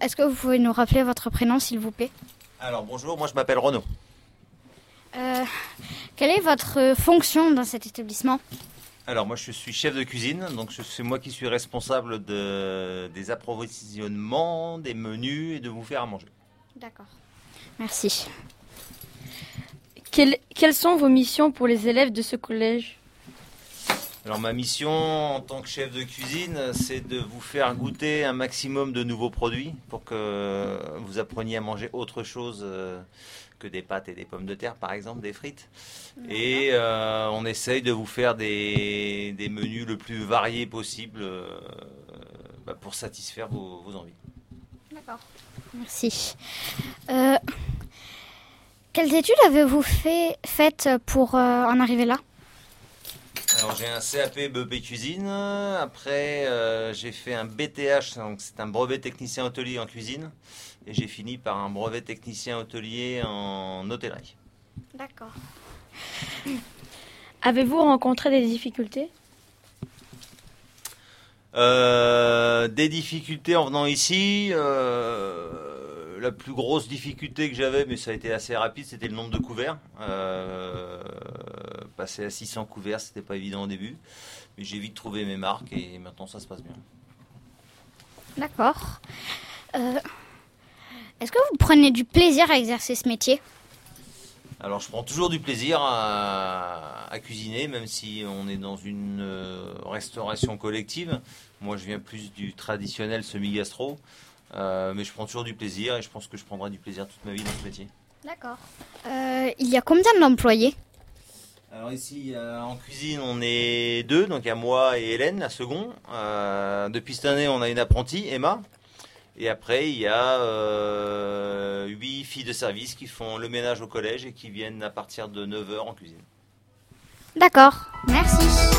est-ce que vous pouvez nous rappeler votre prénom, s'il vous plaît? Alors bonjour, moi je m'appelle Renaud. Euh, Quelle est votre fonction dans cet établissement? Alors moi je suis chef de cuisine, donc c'est moi qui suis responsable de, des approvisionnements, des menus et de vous faire à manger. D'accord. Merci. Quelles, quelles sont vos missions pour les élèves de ce collège? Alors ma mission en tant que chef de cuisine, c'est de vous faire goûter un maximum de nouveaux produits pour que vous appreniez à manger autre chose euh, que des pâtes et des pommes de terre, par exemple, des frites. Et euh, on essaye de vous faire des, des menus le plus variés possible euh, bah, pour satisfaire vos, vos envies. D'accord. Merci. Euh, quelles études avez-vous fait, faites pour euh, en arriver là? Alors j'ai un CAP BEP cuisine. Après euh, j'ai fait un BTH, donc c'est un brevet technicien hôtelier en cuisine. Et j'ai fini par un brevet technicien hôtelier en hôtellerie. D'accord. Avez-vous rencontré des difficultés? Euh, des difficultés en venant ici. euh, la plus grosse difficulté que j'avais, mais ça a été assez rapide, c'était le nombre de couverts. Euh, passer à 600 couverts, c'était pas évident au début. Mais j'ai vite trouvé mes marques et maintenant ça se passe bien. D'accord. Euh, Est-ce que vous prenez du plaisir à exercer ce métier? Alors je prends toujours du plaisir à, à cuisiner, même si on est dans une euh, restauration collective. Moi je viens plus du traditionnel semi-gastro, Euh, mais je prends toujours du plaisir et je pense que je prendrai du plaisir toute ma vie dans ce métier. D'accord. Euh, il y a combien d'employés? Alors ici euh, en cuisine on est deux, donc il y a moi et Hélène, la seconde. Euh, depuis cette année on a une apprentie, Emma. Et après il y a euh, huit filles de service qui font le ménage au collège et qui viennent à partir de 9h en cuisine. D'accord. Merci.